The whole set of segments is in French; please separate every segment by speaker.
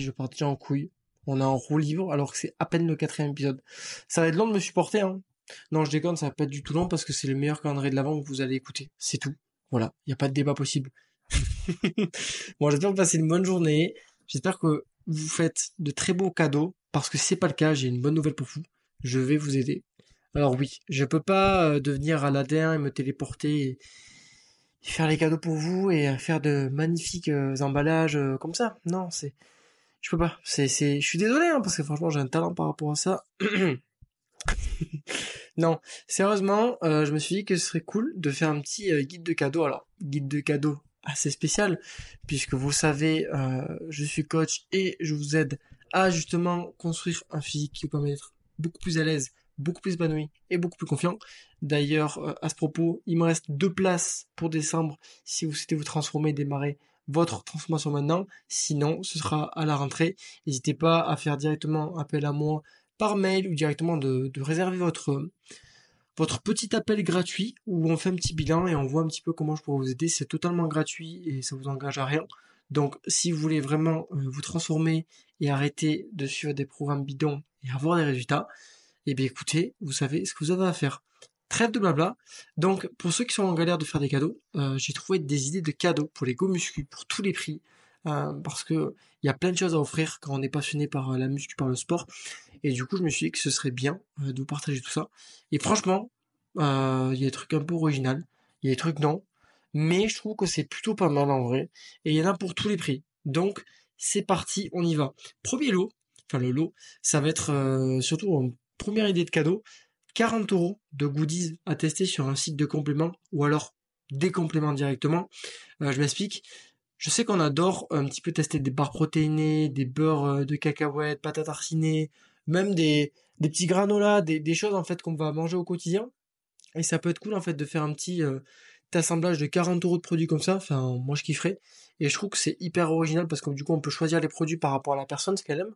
Speaker 1: je pars déjà en couille. On est en roue libre alors que c'est à peine le quatrième épisode. Ça va être long de me supporter, hein. Non, je déconne, ça va pas être du tout long parce que c'est le meilleur calendrier de l'avant que vous allez écouter. C'est tout. Voilà, il n'y a pas de débat possible. bon, j'espère que vous passez une bonne journée. J'espère que vous faites de très beaux cadeaux parce que si c'est pas le cas, j'ai une bonne nouvelle pour vous. Je vais vous aider. Alors oui, je peux pas euh, devenir Aladdin et me téléporter et faire les cadeaux pour vous et faire de magnifiques euh, emballages euh, comme ça. Non, c'est je peux pas. C'est c'est je suis désolé hein, parce que franchement, j'ai un talent par rapport à ça. non, sérieusement, euh, je me suis dit que ce serait cool de faire un petit euh, guide de cadeaux. Alors, guide de cadeaux assez spécial, puisque vous savez, euh, je suis coach et je vous aide à justement construire un physique qui vous permet d'être beaucoup plus à l'aise, beaucoup plus épanoui et beaucoup plus confiant. D'ailleurs, à ce propos, il me reste deux places pour décembre si vous souhaitez vous transformer, démarrer votre transformation maintenant. Sinon, ce sera à la rentrée. N'hésitez pas à faire directement appel à moi par mail ou directement de, réserver votre petit appel gratuit où on fait un petit bilan et on voit un petit peu comment je pourrais vous aider. C'est totalement gratuit et ça vous engage à rien. Donc si vous voulez vraiment euh, vous transformer et arrêter de suivre des programmes bidons et avoir des résultats, eh bien écoutez, vous savez ce que vous avez à faire. Trêve de blabla. Donc pour ceux qui sont en galère de faire des cadeaux, euh, j'ai trouvé des idées de cadeaux pour les go muscu pour tous les prix. Euh, parce que il y a plein de choses à offrir quand on est passionné par la muscu, par le sport. Et du coup, je me suis dit que ce serait bien euh, de vous partager tout ça. Et franchement, euh, il y a des trucs un peu originaux, il y a des trucs non, mais je trouve que c'est plutôt pas mal en vrai. Et il y en a pour tous les prix. Donc, c'est parti, on y va. Premier lot, enfin le lot, ça va être euh, surtout une première idée de cadeau. 40 euros de goodies à tester sur un site de compléments ou alors des compléments directement. je m'explique. Je sais qu'on adore un petit peu tester des barres protéinées, des beurres de cacahuètes, patates arsinées, même des, petits granolas, des, des choses en fait qu'on va manger au quotidien. Et ça peut être cool en fait de faire un petit euh, assemblage de 40 euros de produits comme ça. Enfin, moi je kifferais. Et je trouve que c'est hyper original parce que du coup on peut choisir les produits par rapport à la personne, ce qu'elle aime,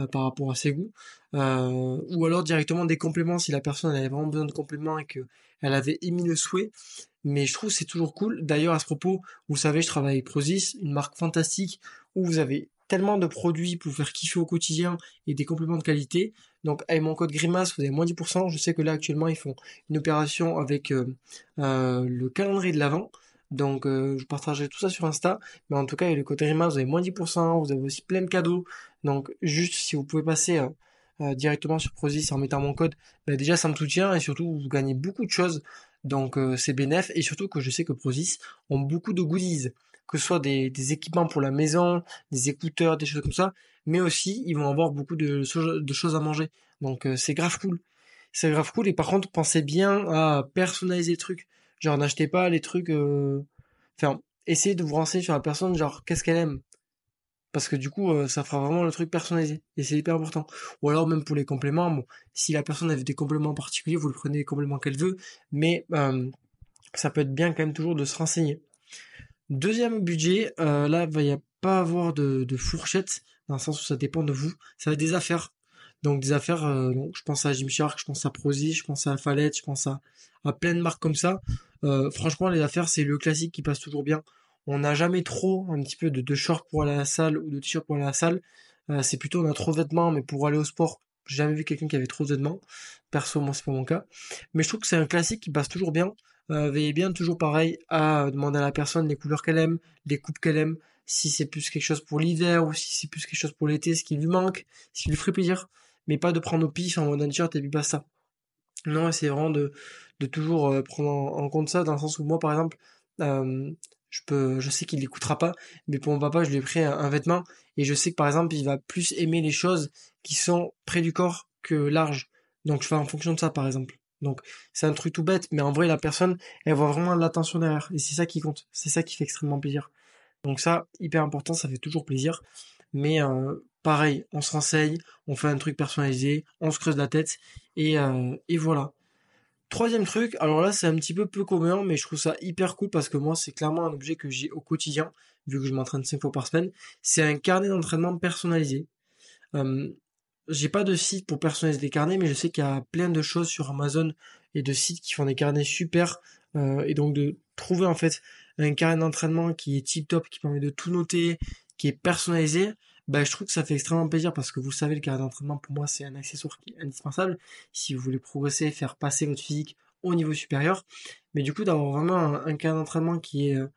Speaker 1: euh, par rapport à ses goûts. Euh, ou alors directement des compléments si la personne avait vraiment besoin de compléments et que elle avait émis le souhait. Mais je trouve c'est toujours cool. D'ailleurs à ce propos, vous savez, je travaille avec Prozis, une marque fantastique où vous avez tellement de produits pour faire kiffer au quotidien et des compléments de qualité. Donc avec mon code Grimace, vous avez moins 10%. Je sais que là actuellement ils font une opération avec euh, le calendrier de l'avant. Donc je partagerai tout ça sur Insta. Mais en tout cas, avec le code Grimace, vous avez moins 10%. Vous avez aussi plein de cadeaux. Donc juste si vous pouvez passer directement sur Prozis en mettant mon code, bah, déjà ça me soutient et surtout vous gagnez beaucoup de choses. Donc c'est bénéf et surtout que je sais que Prozis ont beaucoup de goodies que ce soit des, équipements pour la maison, des écouteurs, des choses comme ça, mais aussi ils vont avoir beaucoup de, choses à manger. Donc euh, c'est grave cool. C'est grave cool. Et par contre, pensez bien à personnaliser les trucs. Genre n'achetez pas les trucs. Euh... Enfin, essayez de vous renseigner sur la personne, genre qu'est-ce qu'elle aime. Parce que du coup, euh, ça fera vraiment le truc personnalisé. Et c'est hyper important. Ou alors même pour les compléments, bon, si la personne avait des compléments particuliers, vous le prenez les compléments qu'elle veut. Mais euh, ça peut être bien quand même toujours de se renseigner. Deuxième budget, euh, là, il n'y a pas avoir de, fourchette, dans le sens où ça dépend de vous. Ça va être des affaires. Donc des affaires, donc, je pense à Gymshark, je pense à Prozis, je pense à Alphalet, je pense à, à plein de marques comme ça. Franchement, les affaires, c'est le classique qui passe toujours bien. On n'a jamais trop un petit peu de, de shorts pour aller à la salle ou de t-shirts pour aller à la salle. Euh, c'est plutôt on a trop de vêtements, mais pour aller au sport, j'ai jamais vu quelqu'un qui avait trop de vêtements. Perso, moi, c'est pas mon cas. Mais je trouve que c'est un classique qui passe toujours bien. Euh, veillez bien toujours pareil à demander à la personne les couleurs qu'elle aime, les coupes qu'elle aime, si c'est plus quelque chose pour l'hiver ou si c'est plus quelque chose pour l'été, ce qui lui manque, ce qui lui ferait plaisir, mais pas de prendre au pif en mode un t-shirt et puis pas ça. Non, c'est vraiment de, toujours euh, prendre en, compte ça, dans le sens où moi, par exemple, euh, je peux, je sais qu'il l'écoutera pas, mais pour mon papa, je lui ai pris un, vêtement et je sais que par exemple, il va plus aimer les choses qui sont près du corps que large. Donc je fais en fonction de ça, par exemple. Donc c'est un truc tout bête, mais en vrai la personne, elle voit vraiment l'attention derrière. Et c'est ça qui compte. C'est ça qui fait extrêmement plaisir. Donc ça, hyper important, ça fait toujours plaisir. Mais euh, pareil, on se renseigne, on fait un truc personnalisé, on se creuse la tête, et, euh, et voilà. Troisième truc, alors là c'est un petit peu peu commun, mais je trouve ça hyper cool parce que moi c'est clairement un objet que j'ai au quotidien, vu que je m'entraîne 5 fois par semaine. C'est un carnet d'entraînement personnalisé. Euh, j'ai pas de site pour personnaliser des carnets, mais je sais qu'il y a plein de choses sur Amazon et de sites qui font des carnets super. Euh, et donc de trouver en fait un carnet d'entraînement qui est tip top, qui permet de tout noter, qui est personnalisé, bah, je trouve que ça fait extrêmement plaisir parce que vous savez, le carré d'entraînement, pour moi, c'est un accessoire qui est indispensable si vous voulez progresser, faire passer votre physique au niveau supérieur. Mais du coup, d'avoir vraiment un, un d'entraînement qui est euh,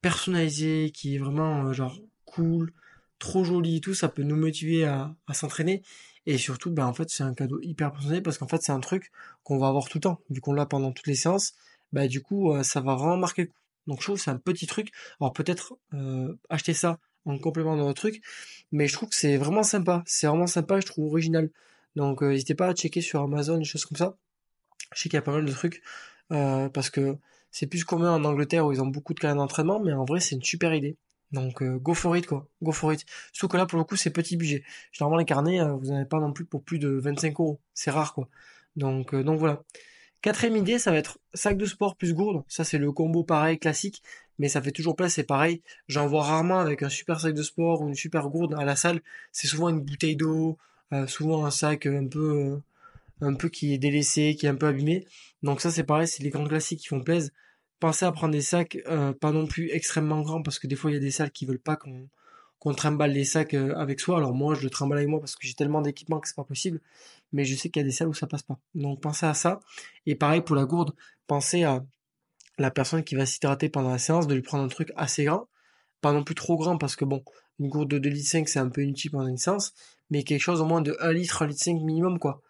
Speaker 1: personnalisé, qui est vraiment euh, genre cool, trop joli et tout, ça peut nous motiver à, à s'entraîner. Et surtout, bah, en fait, c'est un cadeau hyper personnalisé parce qu'en fait, c'est un truc qu'on va avoir tout le temps. Vu qu'on l'a pendant toutes les séances, bah, du coup, euh, ça va vraiment marquer le coup. Donc, je trouve que c'est un petit truc. Alors, peut-être acheter ça en complément de notre truc. Mais je trouve que c'est vraiment sympa. C'est vraiment sympa, je trouve original. Donc euh, n'hésitez pas à checker sur Amazon, des choses comme ça. Je sais qu'il y a pas mal de trucs. Euh, parce que c'est plus commun en Angleterre où ils ont beaucoup de carrières d'entraînement, mais en vrai c'est une super idée. Donc euh, go for it quoi, go for it. Sauf que là pour le coup c'est petit budget. Généralement les carnets, vous n'en avez pas non plus pour plus de 25 euros. C'est rare quoi. Donc, donc voilà. Quatrième idée, ça va être sac de sport plus gourde. Ça, c'est le combo pareil, classique, mais ça fait toujours plaisir, c'est pareil. J'en vois rarement avec un super sac de sport ou une super gourde à la salle. C'est souvent une bouteille d'eau, euh, souvent un sac un peu, euh, un peu qui est délaissé, qui est un peu abîmé. Donc ça, c'est pareil, c'est les grands classiques qui font plaisir. Pensez à prendre des sacs euh, pas non plus extrêmement grands parce que des fois il y a des salles qui veulent pas qu'on qu'on trimballe les sacs avec soi. Alors moi, je le trimballe avec moi parce que j'ai tellement d'équipements que c'est pas possible. Mais je sais qu'il y a des salles où ça passe pas. Donc pensez à ça. Et pareil pour la gourde, pensez à la personne qui va s'hydrater pendant la séance, de lui prendre un truc assez grand. Pas non plus trop grand parce que bon, une gourde de 2 litres 5 c'est un peu inutile pendant une séance. Mais quelque chose au moins de 1 litre, 1 litre 5 minimum quoi.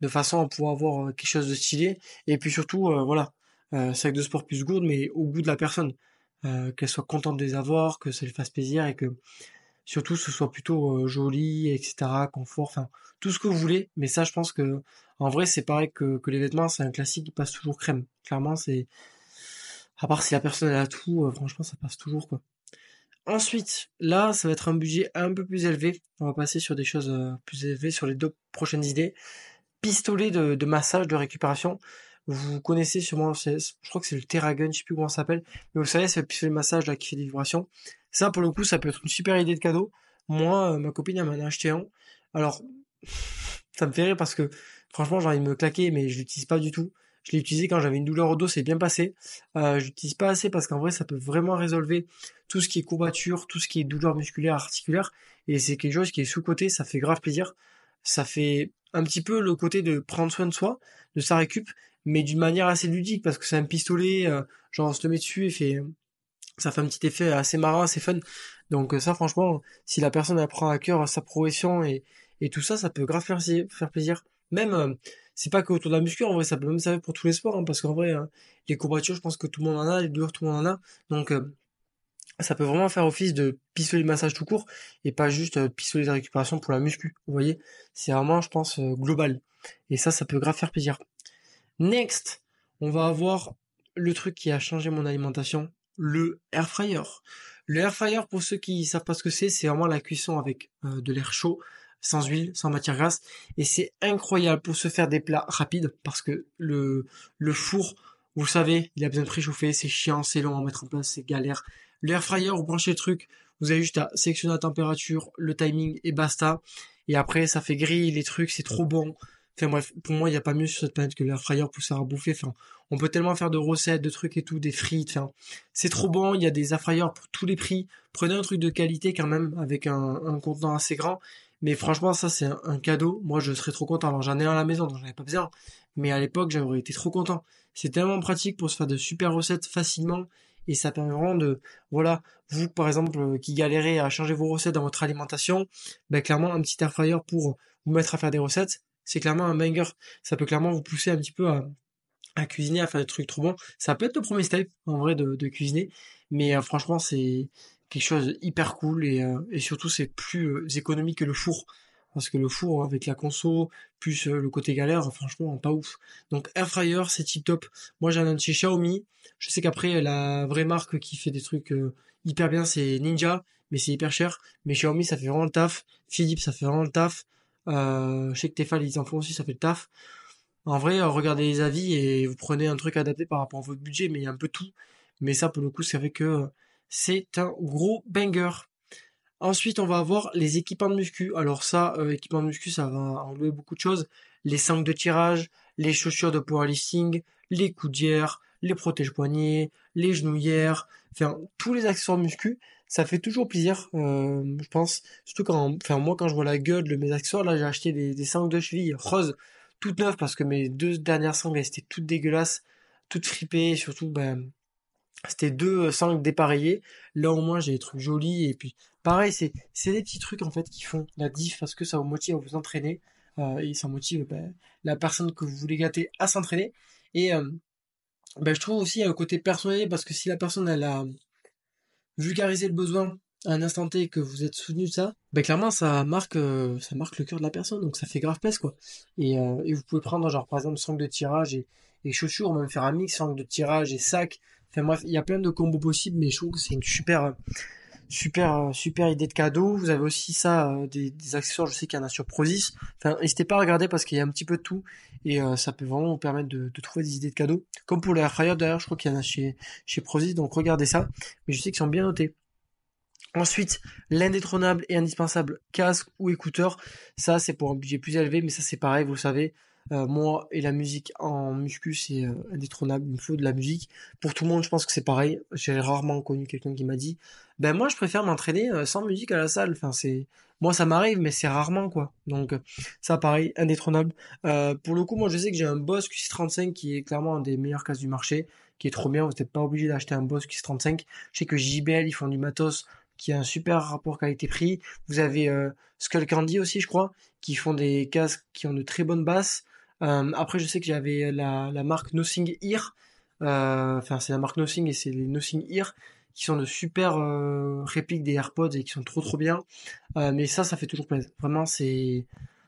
Speaker 1: De façon à pouvoir avoir euh, quelque chose de stylé. Et puis surtout, euh, voilà, sac de sport plus gourde, mais au goût de la personne. qu'elle soit contente de les avoir, que ça lui fasse plaisir et que surtout ce soit plutôt joli, etc., confort, enfin tout ce que vous voulez. Mais ça, je pense que en vrai, c'est pareil que, les vêtements, c'est un classique qui passe toujours crème. Clairement, c'est à part si la personne a tout, franchement, ça passe toujours quoi. Ensuite, là, ça va être un budget un peu plus élevé. On va passer sur des choses plus élevées, sur les deux prochaines idées. Pistolet de massage, de récupération. Vous connaissez sûrement, je crois que c'est le Terragun, je sais plus comment ça s'appelle, mais vous savez, c'est le pistolet de massage là qui fait des vibrations. Ça, pour le coup, ça peut être une super idée de cadeau. Moi, euh, ma copine, elle m'en a acheté un. Alors, ça me fait rire parce que, franchement, j'ai envie de me claquer, mais je l'utilise pas du tout. Je l'ai utilisé quand j'avais une douleur au dos, c'est bien passé. Euh, je l'utilise pas assez parce qu'en vrai, ça peut vraiment résolver tout ce qui est courbature, tout ce qui est douleur musculaire, articulaire. Et c'est quelque chose qui est sous-côté, ça fait grave plaisir. Ça fait un petit peu le côté de prendre soin de soi, de sa récup, mais d'une manière assez ludique parce que c'est un pistolet, euh, genre on se le met dessus et fait, ça fait un petit effet assez marrant, assez fun. Donc euh, ça franchement, si la personne apprend à cœur sa progression et, et tout ça, ça peut grave faire, plaisir. Même, euh, c'est pas que autour de la muscu, en vrai, ça peut même servir pour tous les sports, hein, parce qu'en vrai, hein, les courbatures, je pense que tout le monde en a, les douleurs, tout le monde en a. Donc ça peut vraiment faire office de pistolet de massage tout court et pas juste pistolet de récupération pour la muscu. Vous voyez, c'est vraiment, je pense, global. Et ça, ça peut grave faire plaisir. Next, on va avoir le truc qui a changé mon alimentation, le air fryer. Le air fryer, pour ceux qui savent pas ce que c'est, c'est vraiment la cuisson avec euh, de l'air chaud, sans huile, sans matière grasse, et c'est incroyable pour se faire des plats rapides parce que le le four, vous savez, il a besoin de préchauffer, c'est chiant, c'est long à mettre en place, c'est galère. L'air fryer, vous branchez le truc, vous avez juste à sélectionner la température, le timing et basta. Et après, ça fait griller les trucs, c'est trop bon. Enfin bref, pour moi, il n'y a pas mieux sur cette planète que l'air fryer pour à bouffer. Enfin, on peut tellement faire de recettes, de trucs et tout, des frites. Enfin, c'est trop bon. Il y a des air fryers pour tous les prix. Prenez un truc de qualité quand même, avec un, un contenant assez grand. Mais franchement, ça c'est un, cadeau. Moi, je serais trop content. Alors j'en ai un à la maison, donc j'en avais pas besoin. Mais à l'époque, j'aurais été trop content. C'est tellement pratique pour se faire de super recettes facilement. Et ça permet vraiment de, voilà, vous par exemple euh, qui galérez à changer vos recettes dans votre alimentation, ben clairement un petit air fryer pour vous mettre à faire des recettes, c'est clairement un banger. Ça peut clairement vous pousser un petit peu à, cuisiner, à faire des trucs trop bons. Ça peut être le premier step, en vrai, de, cuisiner. Mais euh, franchement, c'est quelque chose hyper cool et, euh, et surtout, c'est plus euh, économique que le four. Parce que le four, avec la conso, plus le côté galère, franchement, pas ouf. Donc, air fryer, c'est tip top. Moi, j'en ai un chez Xiaomi. Je sais qu'après, la vraie marque qui fait des trucs hyper bien, c'est Ninja. Mais c'est hyper cher. Mais Xiaomi, ça fait vraiment le taf. Philips, ça fait vraiment le taf. Euh, je sais que Tefal, ils en font aussi, ça fait le taf. En vrai, euh, regardez les avis et vous prenez un truc adapté par rapport à votre budget, mais il y a un peu tout. Mais ça, pour le coup, c'est vrai que c'est un gros banger. Ensuite, on va avoir les équipements de muscu. Alors ça, euh, équipements de muscu, ça va englober beaucoup de choses. Les sangles de tirage, les chaussures de powerlifting, les coudières, les protèges poignets, les genouillères, enfin tous les accessoires muscu, ça fait toujours plaisir, euh, je pense. Surtout quand, enfin moi quand je vois la gueule de mes accessoires, là j'ai acheté des, des sangles de cheville roses, toutes neuves parce que mes deux dernières sangles elles étaient toutes dégueulasses, toutes fripées, surtout ben c'était deux sangles dépareillées. Là au moins j'ai des trucs jolis et puis pareil c'est c'est des petits trucs en fait qui font la diff parce que ça vous motive à vous entraîner euh, et ça motive ben, la personne que vous voulez gâter à s'entraîner et euh, ben, je trouve aussi un côté personnel parce que si la personne elle a vulgarisé le besoin à un instant T que vous êtes soutenu de ça, ben clairement ça marque euh, ça marque le cœur de la personne donc ça fait grave plaisir quoi. Et, euh, et vous pouvez prendre genre par exemple sangle de tirage et, et chaussures, même faire un mix sangle de tirage et sac. Enfin bref, il y a plein de combos possibles mais je trouve que c'est une super super super idée de cadeau. Vous avez aussi ça euh, des, accessoires, je sais qu'il y en a sur Prozis. Enfin n'hésitez pas à regarder parce qu'il y a un petit peu de tout et euh, ça peut vraiment vous permettre de, trouver des idées de cadeaux. Comme pour les air d'ailleurs, je crois qu'il y en a chez chez Prozis donc regardez ça. Mais je sais qu'ils sont bien notés. Ensuite, l'indétrônable et indispensable casque ou écouteur. Ça, c'est pour un budget plus élevé, mais ça, c'est pareil, vous savez. Euh, moi et la musique en muscu, c'est euh, indétrônable. Il me faut de la musique. Pour tout le monde, je pense que c'est pareil. J'ai rarement connu quelqu'un qui m'a dit, ben moi, je préfère m'entraîner euh, sans musique à la salle. Enfin, c'est moi, ça m'arrive, mais c'est rarement quoi. Donc, ça, pareil, indétrônable. pour le coup, moi, je sais que j'ai un Boss QC35 qui est clairement un des meilleurs casques du marché, qui est trop bien. Vous n'êtes pas obligé d'acheter un Boss QC35. Je sais que JBL, ils font du matos qui a un super rapport qualité-prix. Vous avez euh, Skull Candy aussi, je crois, qui font des casques qui ont de très bonnes basses. Euh, après, je sais que j'avais la, la marque Nothing Ear. Euh, enfin, c'est la marque Nothing et c'est les Nothing Ear qui sont de super euh, répliques des AirPods et qui sont trop trop bien. Euh, mais ça, ça fait toujours plaisir. Vraiment, c'est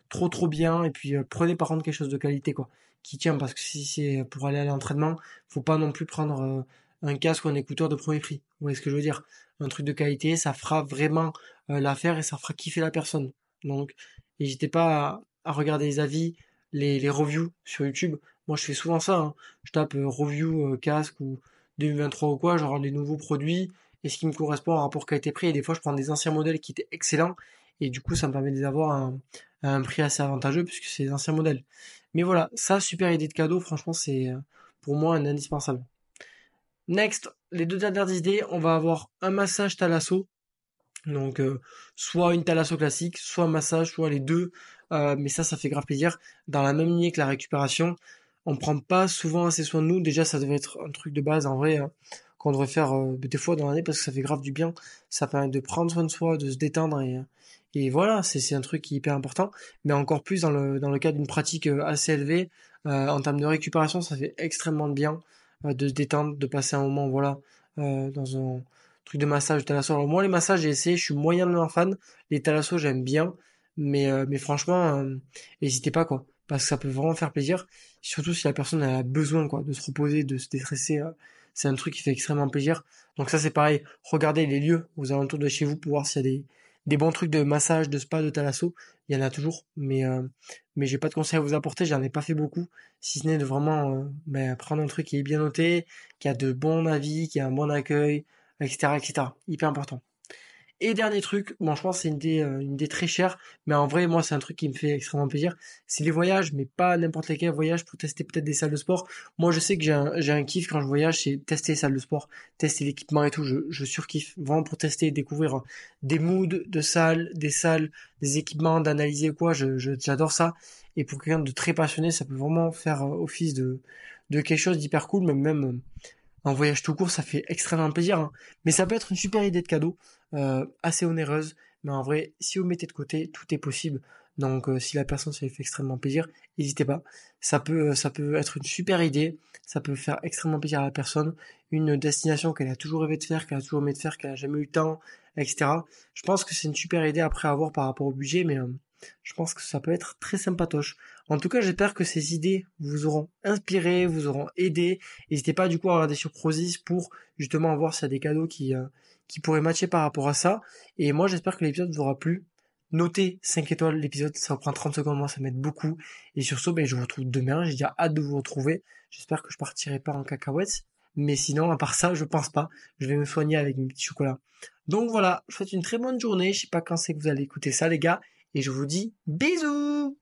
Speaker 1: trop trop bien. Et puis, prenez par contre quelque chose de qualité, quoi, qui tient, parce que si c'est pour aller à l'entraînement, faut pas non plus prendre un casque ou un écouteur de premier prix. Vous voyez ce que je veux dire? Un truc de qualité, ça fera vraiment euh, l'affaire et ça fera kiffer la personne. Donc, n'hésitez pas à, regarder les avis, les, reviews sur YouTube. Moi, je fais souvent ça. Hein. Je tape euh, review euh, casque ou 2023 ou quoi, genre les nouveaux produits et ce qui me correspond en rapport qualité-prix. Et des fois, je prends des anciens modèles qui étaient excellents et du coup, ça me permet d'avoir un, prix assez avantageux puisque c'est des anciens modèles. Mais voilà, ça, super idée de cadeau. Franchement, c'est pour moi un indispensable. Next, les deux dernières idées, on va avoir un massage thalasso. Donc euh, soit une thalasso classique, soit un massage, soit les deux. Euh, mais ça, ça fait grave plaisir. Dans la même lignée que la récupération, on prend pas souvent assez soin de nous. Déjà, ça devrait être un truc de base en vrai hein, qu'on devrait faire euh, des fois dans l'année parce que ça fait grave du bien. Ça permet de prendre soin de soi, de se détendre et, et voilà, c'est un truc qui est hyper important. Mais encore plus dans le dans le cas d'une pratique assez élevée en termes de récupération, ça fait extrêmement de bien de se détendre, de passer un moment, voilà, euh, dans un truc de massage, thalasso. Alors moi, les massages, j'ai essayé, je suis moyennement fan. Les thalassos, j'aime bien, mais euh, mais franchement, euh, n'hésitez pas quoi, parce que ça peut vraiment faire plaisir. Surtout si la personne a besoin quoi, de se reposer, de se déstresser. c'est un truc qui fait extrêmement plaisir. Donc ça, c'est pareil. Regardez les lieux aux alentours de chez vous pour voir s'il y a des des bons trucs de massage, de spa, de thalasso, il y en a toujours, mais euh, mais j'ai pas de conseils à vous apporter, j'en ai pas fait beaucoup, si ce n'est de vraiment euh, ben, prendre un truc qui est bien noté, qui a de bons avis, qui a un bon accueil, etc., etc. Hyper important. Et dernier truc, bon, je pense c'est une idée, euh, une idée très chère, mais en vrai, moi, c'est un truc qui me fait extrêmement plaisir. C'est les voyages, mais pas n'importe lesquels voyages pour tester peut-être des salles de sport. Moi, je sais que j'ai un, j'ai un kiff quand je voyage, c'est tester les salles de sport, tester l'équipement et tout. Je, je surkiffe vraiment pour tester découvrir des moods de salles, des salles, des équipements, d'analyser quoi. Je, j'adore ça. Et pour quelqu'un de très passionné, ça peut vraiment faire euh, office de, de quelque chose d'hyper cool, même un voyage tout court, ça fait extrêmement plaisir. Hein. Mais ça peut être une super idée de cadeau, euh, assez onéreuse. Mais en vrai, si vous mettez de côté, tout est possible. Donc, euh, si la personne ça lui fait extrêmement plaisir, n'hésitez pas. Ça peut, euh, ça peut être une super idée. Ça peut faire extrêmement plaisir à la personne. Une destination qu'elle a toujours rêvé de faire, qu'elle a toujours aimé de faire, qu'elle a jamais eu le temps, etc. Je pense que c'est une super idée après avoir par rapport au budget, mais je pense que ça peut être très sympatoche. En tout cas, j'espère que ces idées vous auront inspiré, vous auront aidé. N'hésitez pas du coup à regarder sur Prozis pour justement voir s'il y a des cadeaux qui, euh, qui pourraient matcher par rapport à ça. Et moi, j'espère que l'épisode vous aura plu. Notez 5 étoiles l'épisode, ça prend 30 secondes, moi ça m'aide beaucoup. Et sur ce, ben, je vous retrouve demain, j'ai déjà hâte de vous retrouver. J'espère que je partirai pas en cacahuètes. Mais sinon, à part ça, je pense pas. Je vais me soigner avec mes petits chocolats. Donc voilà, je vous souhaite une très bonne journée. Je sais pas quand c'est que vous allez écouter ça, les gars. Et je vous dis bisous